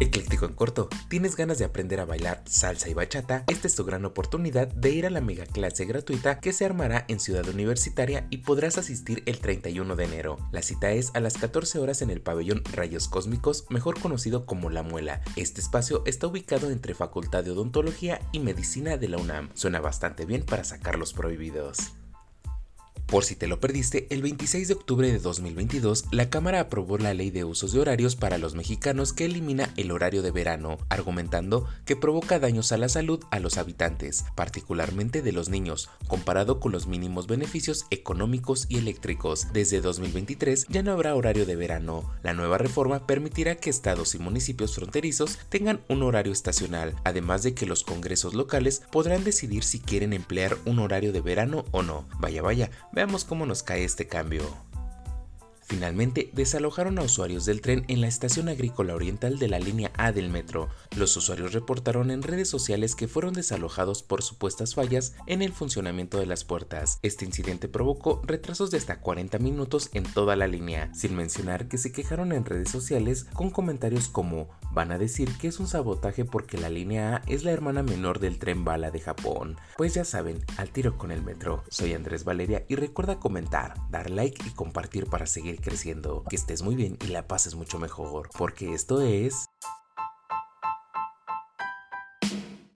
Ecléctico en corto, ¿tienes ganas de aprender a bailar salsa y bachata? Esta es tu gran oportunidad de ir a la mega clase gratuita que se armará en Ciudad Universitaria y podrás asistir el 31 de enero. La cita es a las 14 horas en el pabellón Rayos Cósmicos, mejor conocido como La Muela. Este espacio está ubicado entre Facultad de Odontología y Medicina de la UNAM. Suena bastante bien para sacar los prohibidos. Por si te lo perdiste, el 26 de octubre de 2022, la Cámara aprobó la Ley de Usos de Horarios para los Mexicanos que elimina el horario de verano, argumentando que provoca daños a la salud a los habitantes, particularmente de los niños, comparado con los mínimos beneficios económicos y eléctricos. Desde 2023 ya no habrá horario de verano. La nueva reforma permitirá que estados y municipios fronterizos tengan un horario estacional, además de que los congresos locales podrán decidir si quieren emplear un horario de verano o no. Vaya, vaya, Veamos cómo nos cae este cambio. Finalmente, desalojaron a usuarios del tren en la estación agrícola oriental de la línea A del metro. Los usuarios reportaron en redes sociales que fueron desalojados por supuestas fallas en el funcionamiento de las puertas. Este incidente provocó retrasos de hasta 40 minutos en toda la línea, sin mencionar que se quejaron en redes sociales con comentarios como van a decir que es un sabotaje porque la línea A es la hermana menor del tren bala de Japón. Pues ya saben, al tiro con el metro. Soy Andrés Valeria y recuerda comentar, dar like y compartir para seguir creciendo. Que estés muy bien y la pases mucho mejor, porque esto es...